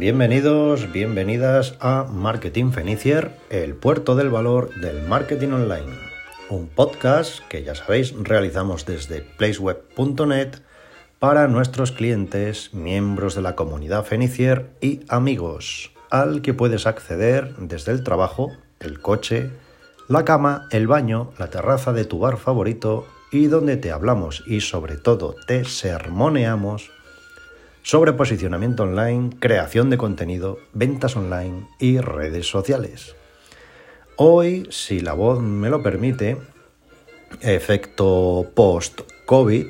Bienvenidos, bienvenidas a Marketing Fenicier, el puerto del valor del marketing online. Un podcast que ya sabéis realizamos desde placeweb.net para nuestros clientes, miembros de la comunidad Fenicier y amigos, al que puedes acceder desde el trabajo, el coche, la cama, el baño, la terraza de tu bar favorito y donde te hablamos y sobre todo te sermoneamos sobre posicionamiento online, creación de contenido, ventas online y redes sociales. Hoy, si la voz me lo permite, efecto post-COVID,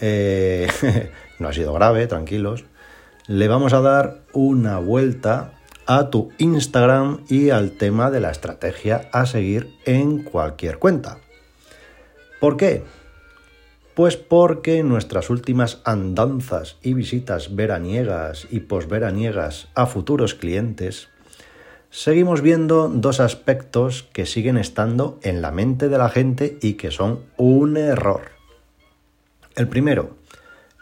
eh, no ha sido grave, tranquilos, le vamos a dar una vuelta a tu Instagram y al tema de la estrategia a seguir en cualquier cuenta. ¿Por qué? Pues porque nuestras últimas andanzas y visitas veraniegas y posveraniegas a futuros clientes, seguimos viendo dos aspectos que siguen estando en la mente de la gente y que son un error. El primero,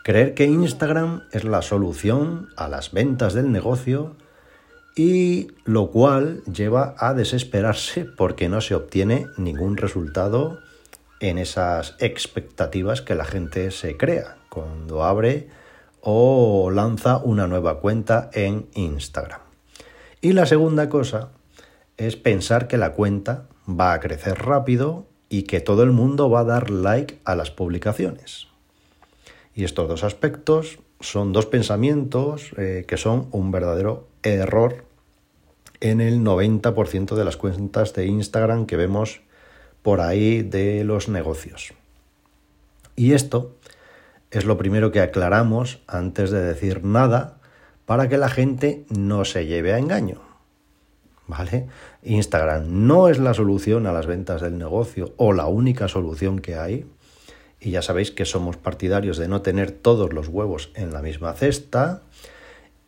creer que Instagram es la solución a las ventas del negocio y lo cual lleva a desesperarse porque no se obtiene ningún resultado en esas expectativas que la gente se crea cuando abre o lanza una nueva cuenta en Instagram. Y la segunda cosa es pensar que la cuenta va a crecer rápido y que todo el mundo va a dar like a las publicaciones. Y estos dos aspectos son dos pensamientos eh, que son un verdadero error en el 90% de las cuentas de Instagram que vemos por ahí de los negocios. Y esto es lo primero que aclaramos antes de decir nada para que la gente no se lleve a engaño. ¿Vale? Instagram no es la solución a las ventas del negocio o la única solución que hay. Y ya sabéis que somos partidarios de no tener todos los huevos en la misma cesta.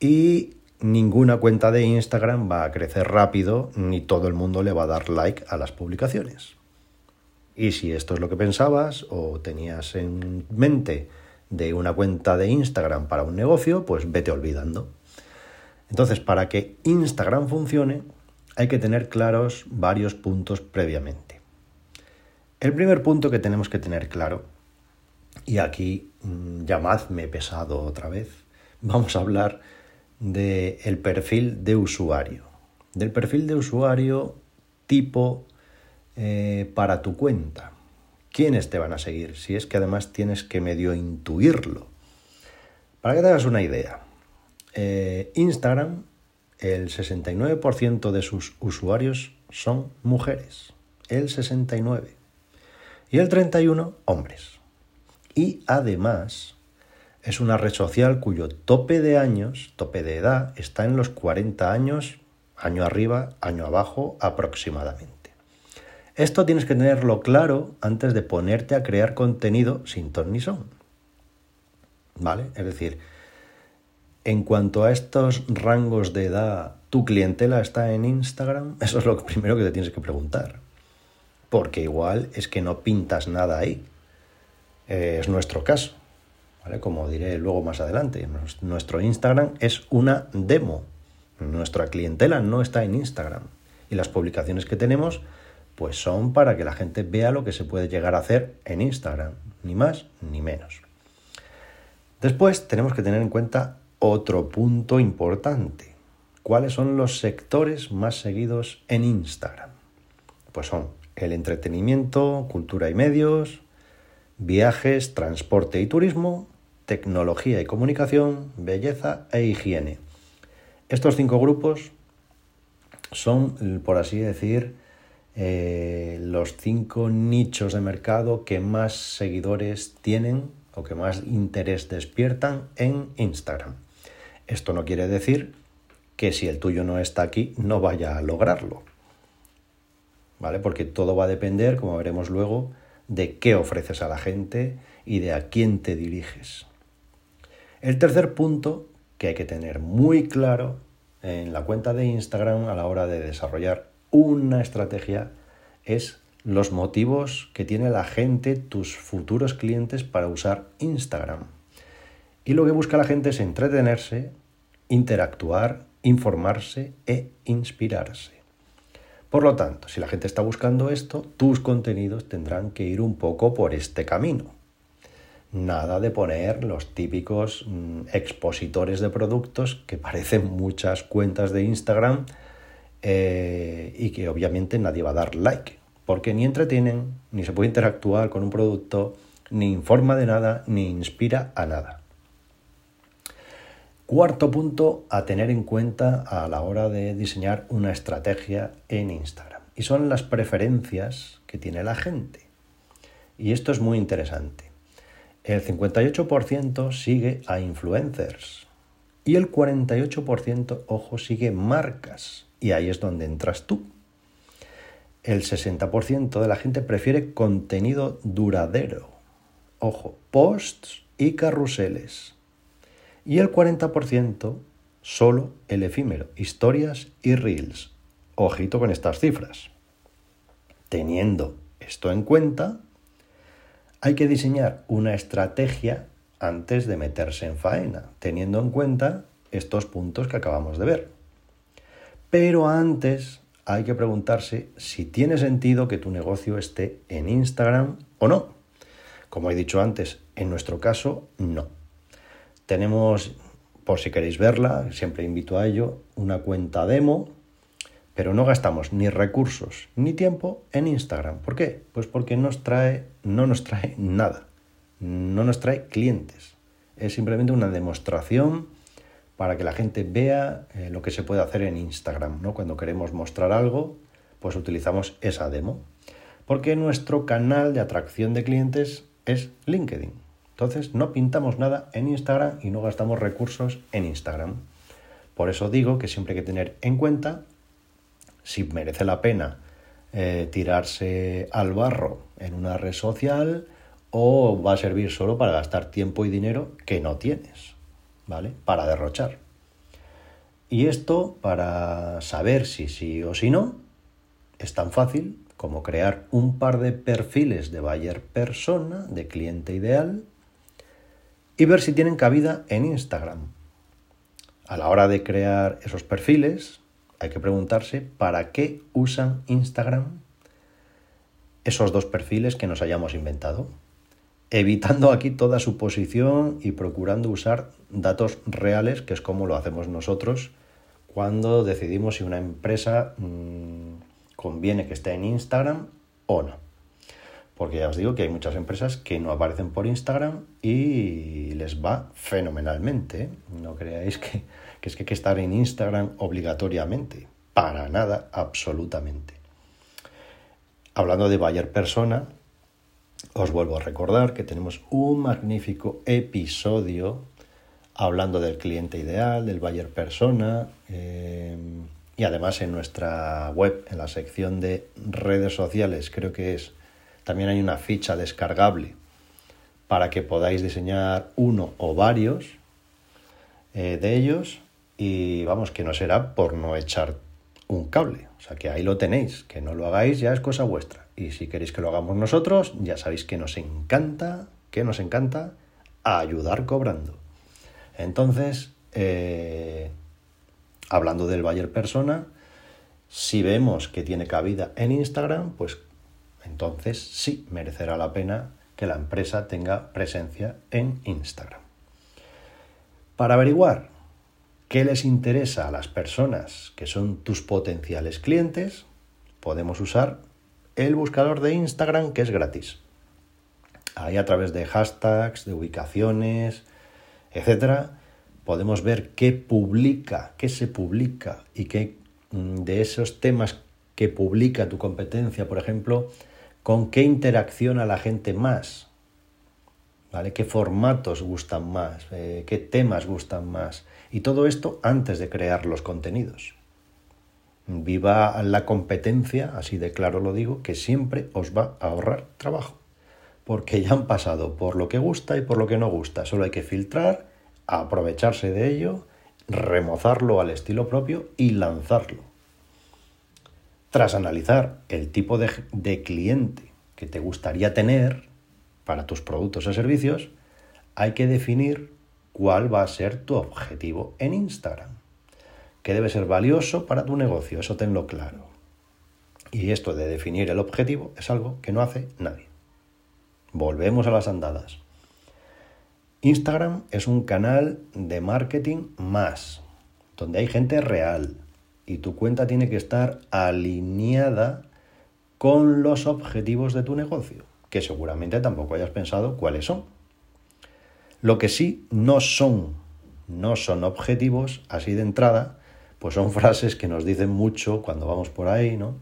Y ninguna cuenta de Instagram va a crecer rápido ni todo el mundo le va a dar like a las publicaciones. Y si esto es lo que pensabas o tenías en mente de una cuenta de Instagram para un negocio, pues vete olvidando. Entonces, para que Instagram funcione, hay que tener claros varios puntos previamente. El primer punto que tenemos que tener claro, y aquí mm, llamadme pesado otra vez, vamos a hablar del perfil de usuario. Del perfil de usuario tipo eh, para tu cuenta. ¿Quiénes te van a seguir? Si es que además tienes que medio intuirlo. Para que te hagas una idea, eh, Instagram, el 69% de sus usuarios son mujeres. El 69. Y el 31, hombres. Y además es una red social cuyo tope de años, tope de edad, está en los 40 años, año arriba, año abajo aproximadamente. Esto tienes que tenerlo claro antes de ponerte a crear contenido sin ton ni son. ¿Vale? Es decir, en cuanto a estos rangos de edad, ¿tu clientela está en Instagram? Eso es lo primero que te tienes que preguntar. Porque igual es que no pintas nada ahí. Eh, es nuestro caso. ¿Vale? Como diré luego más adelante, nuestro Instagram es una demo. Nuestra clientela no está en Instagram. Y las publicaciones que tenemos pues son para que la gente vea lo que se puede llegar a hacer en Instagram, ni más ni menos. Después tenemos que tener en cuenta otro punto importante. ¿Cuáles son los sectores más seguidos en Instagram? Pues son el entretenimiento, cultura y medios, viajes, transporte y turismo, tecnología y comunicación, belleza e higiene. Estos cinco grupos son, por así decir, eh, los cinco nichos de mercado que más seguidores tienen o que más interés despiertan en Instagram. Esto no quiere decir que si el tuyo no está aquí no vaya a lograrlo. ¿Vale? Porque todo va a depender, como veremos luego, de qué ofreces a la gente y de a quién te diriges. El tercer punto que hay que tener muy claro en la cuenta de Instagram a la hora de desarrollar una estrategia es los motivos que tiene la gente, tus futuros clientes, para usar Instagram. Y lo que busca la gente es entretenerse, interactuar, informarse e inspirarse. Por lo tanto, si la gente está buscando esto, tus contenidos tendrán que ir un poco por este camino. Nada de poner los típicos mm, expositores de productos que parecen muchas cuentas de Instagram eh, y que obviamente nadie va a dar like, porque ni entretienen, ni se puede interactuar con un producto, ni informa de nada, ni inspira a nada. Cuarto punto a tener en cuenta a la hora de diseñar una estrategia en Instagram. Y son las preferencias que tiene la gente. Y esto es muy interesante. El 58% sigue a influencers. Y el 48%, ojo, sigue marcas. Y ahí es donde entras tú. El 60% de la gente prefiere contenido duradero. Ojo, posts y carruseles y el 40% solo el efímero, historias y reels. Ojito con estas cifras. Teniendo esto en cuenta, hay que diseñar una estrategia antes de meterse en faena, teniendo en cuenta estos puntos que acabamos de ver. Pero antes hay que preguntarse si tiene sentido que tu negocio esté en Instagram o no. Como he dicho antes, en nuestro caso, no. Tenemos, por si queréis verla, siempre invito a ello, una cuenta demo, pero no gastamos ni recursos ni tiempo en Instagram. ¿Por qué? Pues porque nos trae, no nos trae nada, no nos trae clientes. Es simplemente una demostración para que la gente vea eh, lo que se puede hacer en Instagram. ¿no? Cuando queremos mostrar algo, pues utilizamos esa demo. Porque nuestro canal de atracción de clientes es LinkedIn. Entonces no pintamos nada en Instagram y no gastamos recursos en Instagram. Por eso digo que siempre hay que tener en cuenta si merece la pena eh, tirarse al barro en una red social o va a servir solo para gastar tiempo y dinero que no tienes, ¿vale? Para derrochar. Y esto, para saber si sí o si no, es tan fácil como crear un par de perfiles de buyer persona, de cliente ideal, y ver si tienen cabida en Instagram. A la hora de crear esos perfiles, hay que preguntarse para qué usan Instagram esos dos perfiles que nos hayamos inventado, evitando aquí toda suposición y procurando usar datos reales, que es como lo hacemos nosotros cuando decidimos si una empresa mmm, conviene que esté en Instagram o no. Porque ya os digo que hay muchas empresas que no aparecen por Instagram y les va fenomenalmente. ¿eh? No creáis que, es que hay que estar en Instagram obligatoriamente. Para nada, absolutamente. Hablando de Bayer Persona, os vuelvo a recordar que tenemos un magnífico episodio hablando del cliente ideal, del Bayer Persona, eh, y además en nuestra web, en la sección de redes sociales, creo que es también hay una ficha descargable para que podáis diseñar uno o varios eh, de ellos y vamos, que no será por no echar un cable. O sea que ahí lo tenéis, que no lo hagáis ya es cosa vuestra. Y si queréis que lo hagamos nosotros, ya sabéis que nos encanta, que nos encanta ayudar cobrando. Entonces, eh, hablando del Bayer Persona, si vemos que tiene cabida en Instagram, pues entonces sí merecerá la pena que la empresa tenga presencia en Instagram. Para averiguar qué les interesa a las personas que son tus potenciales clientes, podemos usar el buscador de Instagram que es gratis. Ahí a través de hashtags, de ubicaciones, etcétera, podemos ver qué publica, qué se publica y qué mm, de esos temas que publica tu competencia, por ejemplo, con qué interacciona la gente más, ¿vale? ¿Qué formatos gustan más? Eh, ¿Qué temas gustan más? Y todo esto antes de crear los contenidos. Viva la competencia, así de claro lo digo, que siempre os va a ahorrar trabajo. Porque ya han pasado por lo que gusta y por lo que no gusta. Solo hay que filtrar, aprovecharse de ello, remozarlo al estilo propio y lanzarlo. Tras analizar el tipo de, cliente que te gustaría tener para tus productos o servicios, hay que definir cuál va a ser tu objetivo en Instagram. Que debe ser valioso para tu negocio, eso tenlo claro. Y esto de definir el objetivo es algo que no hace nadie. Volvemos a las andadas. Instagram es un canal de marketing más, donde hay gente real y tu cuenta tiene que estar alineada con los objetivos de tu negocio, que seguramente tampoco hayas pensado cuáles son. Lo que sí no son, no son objetivos, así de entrada, pues son frases que nos dicen mucho cuando vamos por ahí, ¿no?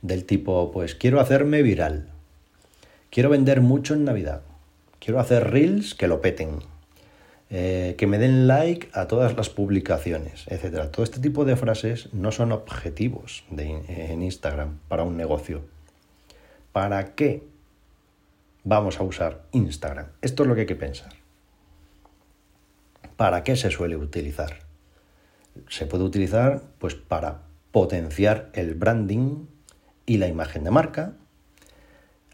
Del tipo, pues quiero hacerme viral, quiero vender mucho en Navidad, quiero hacer reels que lo peten, eh, que me den like a todas las publicaciones, etc. Todo este tipo de frases no son objetivos en Instagram para un negocio. ¿Para qué vamos a usar Instagram? Esto es lo que hay que pensar. ¿Para qué se suele utilizar? Se puede utilizar pues para potenciar el branding y la imagen de marca.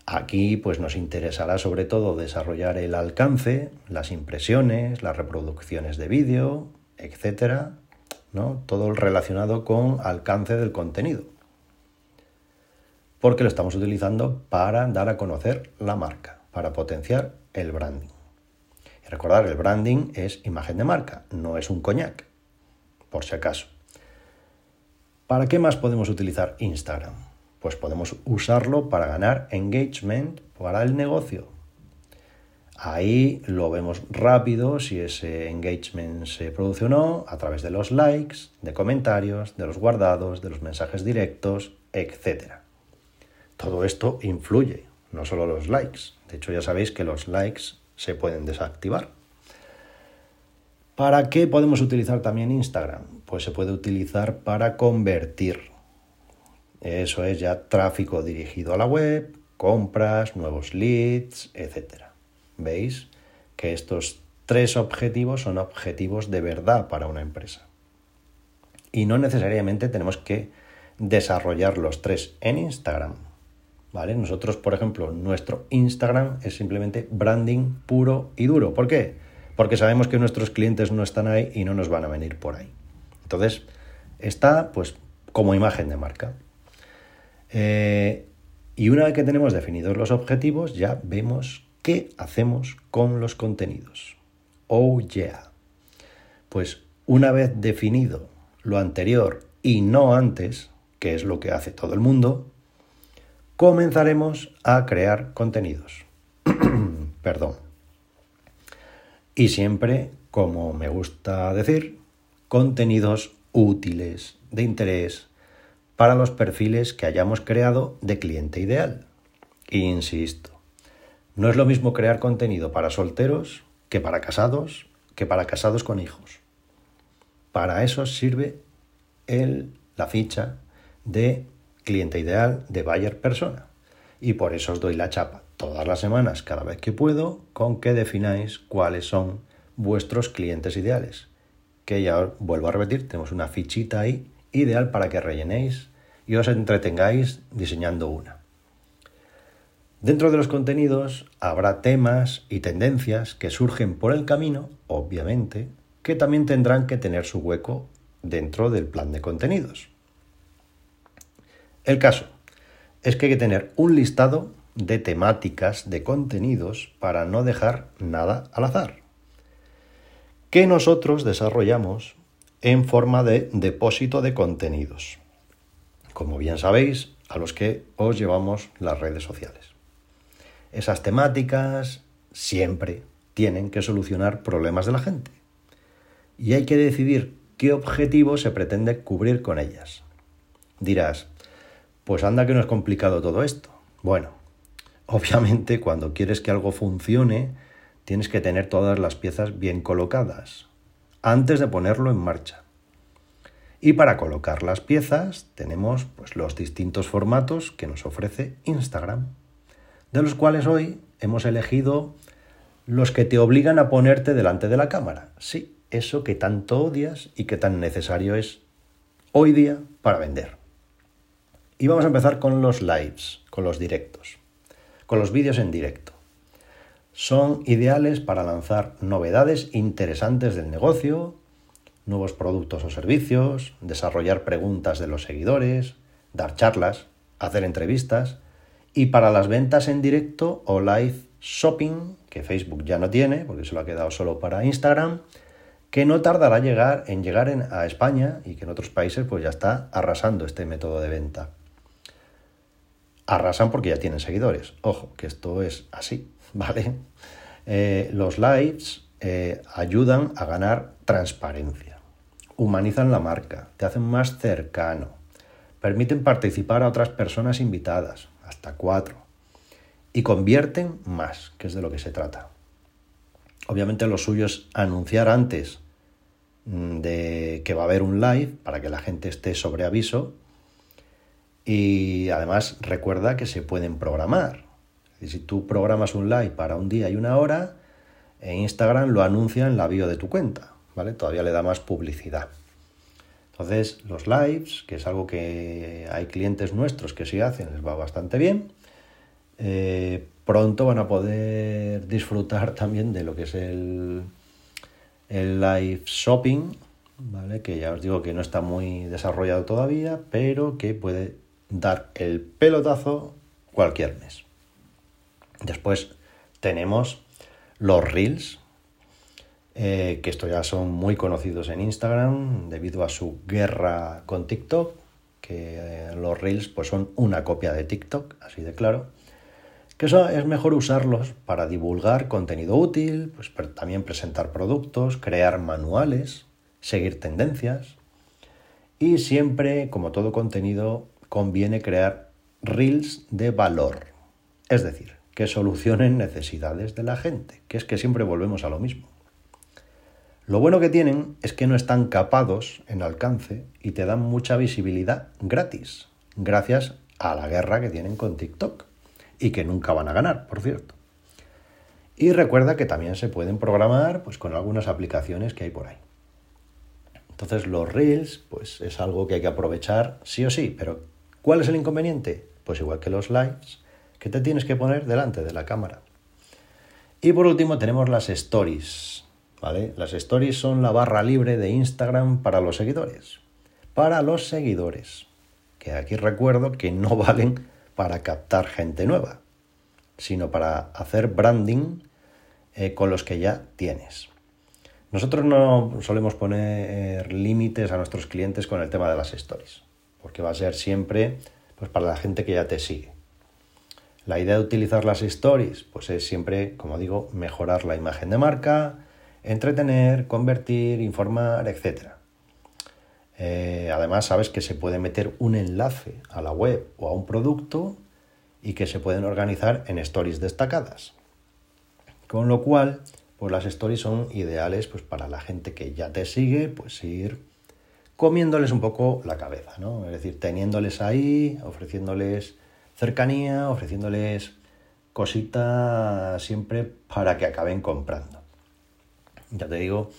Aquí pues nos interesará sobre todo desarrollar el alcance, las impresiones, las reproducciones de vídeo, etcétera, ¿no? Todo relacionado con alcance del contenido porque lo estamos utilizando para dar a conocer la marca, para potenciar el branding. Recordar, el branding es imagen de marca, no es un coñac, por si acaso. ¿Para qué más podemos utilizar Instagram? Pues podemos usarlo para ganar engagement para el negocio. Ahí lo vemos rápido si ese engagement se produce o no a través de los likes, de comentarios, de los guardados, de los mensajes directos, etcétera. Todo esto influye, no solo los likes. De hecho, ya sabéis que los likes se pueden desactivar. ¿Para qué podemos utilizar también Instagram? Pues se puede utilizar para convertir. Eso es ya tráfico dirigido a la web, compras, nuevos leads, etc. ¿Veis? Que estos tres objetivos son objetivos de verdad para una empresa. Y no necesariamente tenemos que desarrollar los tres en Instagram. ¿Vale? Nosotros, por ejemplo, nuestro Instagram es simplemente branding puro y duro. ¿Por qué? Porque sabemos que nuestros clientes no están ahí y no nos van a venir por ahí. Entonces, está pues como imagen de marca. Eh, y una vez que tenemos definidos los objetivos, ya vemos qué hacemos con los contenidos. Oh yeah. Pues una vez definido lo anterior y no antes, que es lo que hace todo el mundo, comenzaremos a crear contenidos. Perdón. Y siempre, como me gusta decir, contenidos útiles, de interés, para los perfiles que hayamos creado de cliente ideal. Insisto, no es lo mismo crear contenido para solteros que para casados, que para casados con hijos. Para eso sirve el, la ficha de cliente ideal de Bayer persona. Y por eso os doy la chapa todas las semanas, cada vez que puedo, con que defináis cuáles son vuestros clientes ideales. Que ya os vuelvo a repetir, tenemos una fichita ahí, ideal para que rellenéis y os entretengáis diseñando una. Dentro de los contenidos habrá temas y tendencias que surgen por el camino, obviamente, que también tendrán que tener su hueco dentro del plan de contenidos. El caso es que hay que tener un listado de temáticas, de contenidos, para no dejar nada al azar, que nosotros desarrollamos en forma de depósito de contenidos, como bien sabéis, a los que os llevamos las redes sociales. Esas temáticas siempre tienen que solucionar problemas de la gente y hay que decidir qué objetivo se pretende cubrir con ellas. Dirás, pues anda que no es complicado todo esto. Bueno, obviamente cuando quieres que algo funcione, tienes que tener todas las piezas bien colocadas antes de ponerlo en marcha. Y para colocar las piezas tenemos pues, los distintos formatos que nos ofrece Instagram, de los cuales hoy hemos elegido los que te obligan a ponerte delante de la cámara. Sí, eso que tanto odias y que tan necesario es hoy día para vender. Y vamos a empezar con los lives, con los directos, con los vídeos en directo. son ideales para lanzar novedades interesantes del negocio, nuevos productos o servicios, desarrollar preguntas de los seguidores, dar charlas, hacer entrevistas y para las ventas en directo o live shopping, que Facebook ya no tiene porque se lo ha quedado solo para Instagram, que no tardará llegar, en llegar a España y que en otros países pues ya está arrasando este método de venta. Arrasan porque ya tienen seguidores. Ojo, que esto es así, ¿vale? Eh, los lives eh, ayudan a ganar transparencia, humanizan la marca, te hacen más cercano, permiten participar a otras personas invitadas, hasta cuatro, y convierten más, que es de lo que se trata. Obviamente lo suyo es anunciar antes mm, de que va a haber un live para que la gente esté sobre aviso y además recuerda que se pueden programar. Si tú programas un live para un día y una hora, en Instagram lo anuncia en la bio de tu cuenta, ¿vale? Todavía le da más publicidad. Entonces, los lives, que es algo que hay clientes nuestros que sí hacen, les va bastante bien. Eh, pronto van a poder disfrutar también de lo que es el, el live shopping, ¿vale? que ya os digo que no está muy desarrollado todavía, pero que puede dar el pelotazo cualquier mes. Después tenemos los reels, eh, que estos ya son muy conocidos en Instagram debido a su guerra con TikTok, que eh, los reels pues son una copia de TikTok, así de claro que eso es mejor usarlos para divulgar contenido útil, pues también presentar productos, crear manuales, seguir tendencias. Y siempre, como todo contenido, conviene crear reels de valor. Es decir, que solucionen necesidades de la gente, que es que siempre volvemos a lo mismo. Lo bueno que tienen es que no están capados en alcance y te dan mucha visibilidad gratis, gracias a la guerra que tienen con TikTok y que nunca van a ganar, por cierto. Y recuerda que también se pueden programar pues, con algunas aplicaciones que hay por ahí. Entonces los reels pues, es algo que hay que aprovechar sí o sí, pero ¿cuál es el inconveniente? Pues igual que los lives, que te tienes que poner delante de la cámara. Y por último tenemos las stories. ¿vale? Las stories son la barra libre de Instagram para los seguidores. Para los seguidores. Que aquí recuerdo que no valen para captar gente nueva, sino para hacer branding eh, con los que ya tienes. Nosotros no solemos poner límites a nuestros clientes con el tema de las stories, porque va a ser siempre pues, para la gente que ya te sigue. La idea de utilizar las stories pues es siempre, como digo, mejorar la imagen de marca, entretener, convertir, informar, etc. Eh, además, sabes que se puede meter un enlace a la web o a un producto y que se pueden organizar en stories destacadas. Con lo cual, pues las stories son ideales pues, para la gente que ya te sigue, pues ir comiéndoles un poco la cabeza, ¿no? Es decir, teniéndoles ahí, ofreciéndoles cercanía, ofreciéndoles cositas siempre para que acaben comprando. Ya te digo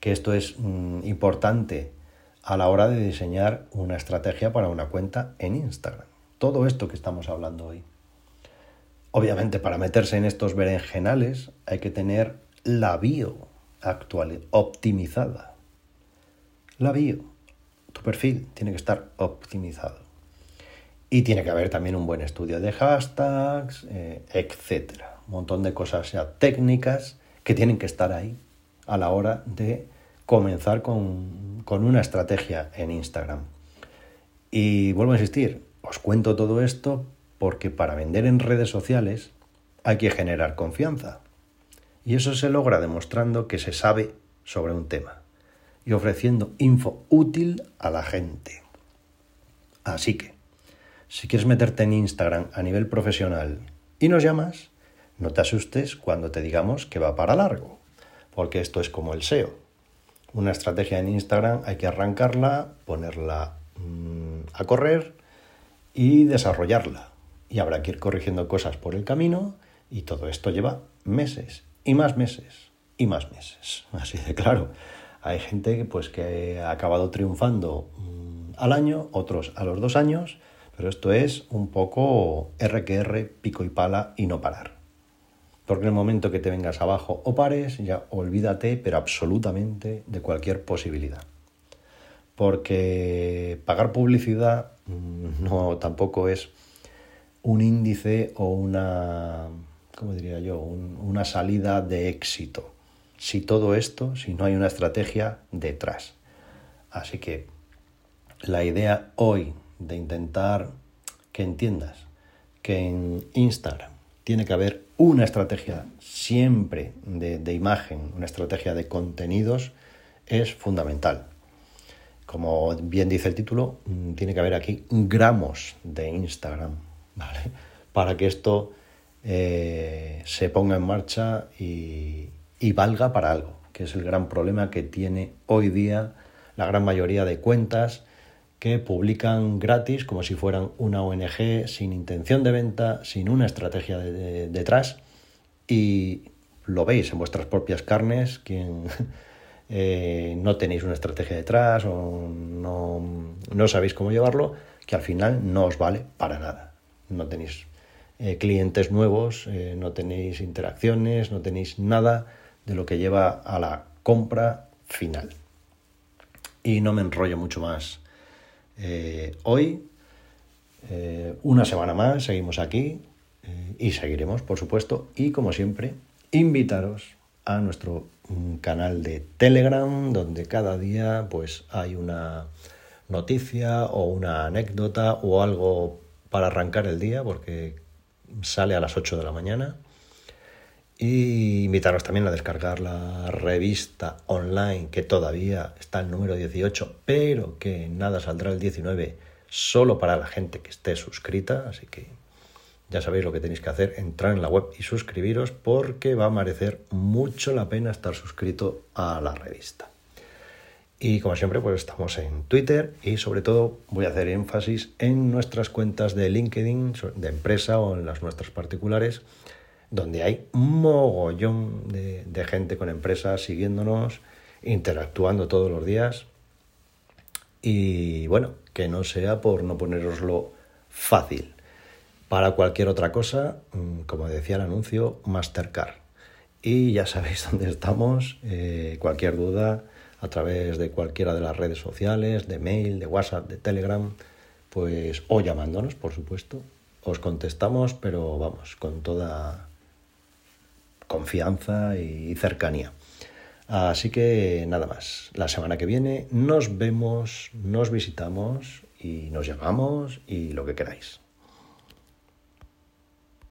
que esto es mm, importante a la hora de diseñar una estrategia para una cuenta en Instagram. Todo esto que estamos hablando hoy. Obviamente para meterse en estos berenjenales hay que tener la bio actual, optimizada. La bio, tu perfil tiene que estar optimizado. Y tiene que haber también un buen estudio de hashtags, eh, etc. Un montón de cosas ya técnicas que tienen que estar ahí a la hora de comenzar con, una estrategia en Instagram. Y vuelvo a insistir, os cuento todo esto porque para vender en redes sociales hay que generar confianza. Y eso se logra demostrando que se sabe sobre un tema y ofreciendo info útil a la gente. Así que, si quieres meterte en Instagram a nivel profesional y nos llamas, no te asustes cuando te digamos que va para largo, porque esto es como el SEO una estrategia en Instagram hay que arrancarla, ponerla mm, a correr y desarrollarla. Y habrá que ir corrigiendo cosas por el camino y todo esto lleva meses y más meses y más meses. Así de claro. Hay gente pues, que ha acabado triunfando mm, al año, otros a los dos años, pero esto es un poco R que R, pico y pala y no parar. Porque en el momento que te vengas abajo o pares, ya olvídate, pero absolutamente, de cualquier posibilidad. Porque pagar publicidad mm, no tampoco es un índice o una, ¿cómo diría yo?, una salida de éxito. Si todo esto, si no hay una estrategia detrás. Así que la idea hoy de intentar que entiendas que en Instagram tiene que haber una estrategia siempre de, imagen, una estrategia de contenidos, es fundamental. Como bien dice el título, mm, tiene que haber aquí gramos de Instagram, ¿vale? Para que esto eh, se ponga en marcha y, y valga para algo, que es el gran problema que tiene hoy día la gran mayoría de cuentas que publican gratis como si fueran una ONG sin intención de venta, sin una estrategia detrás y lo veis en vuestras propias carnes, quien eh, no tenéis una estrategia detrás o no, sabéis cómo llevarlo, que al final no os vale para nada. No tenéis eh, clientes nuevos, eh, no tenéis interacciones, no tenéis nada de lo que lleva a la compra final. Y no me enrollo mucho más eh, hoy, eh, una semana más, seguimos aquí eh, y seguiremos, por supuesto. Y como siempre, invitaros a nuestro mm, canal de Telegram, donde cada día pues hay una noticia o una anécdota o algo para arrancar el día, porque sale a las 8 de la mañana. Y invitaros también a descargar la revista online que todavía está el número 18, pero que nada saldrá el 19 solo para la gente que esté suscrita. Así que ya sabéis lo que tenéis que hacer, entrar en la web y suscribiros porque va a merecer mucho la pena estar suscrito a la revista. Y como siempre, pues estamos en Twitter y sobre todo voy a hacer énfasis en nuestras cuentas de LinkedIn, de empresa o en las nuestras particulares donde hay un mogollón de, gente con empresas siguiéndonos, interactuando todos los días. Y bueno, que no sea por no poneroslo fácil. Para cualquier otra cosa, mm, como decía el anuncio, Mastercard. Y ya sabéis dónde estamos. Eh, cualquier duda a través de cualquiera de las redes sociales, de mail, de WhatsApp, de Telegram, pues o llamándonos, por supuesto. Os contestamos, pero vamos, con toda confianza y cercanía. Así que nada más, la semana que viene nos vemos, nos visitamos y nos llamamos y lo que queráis.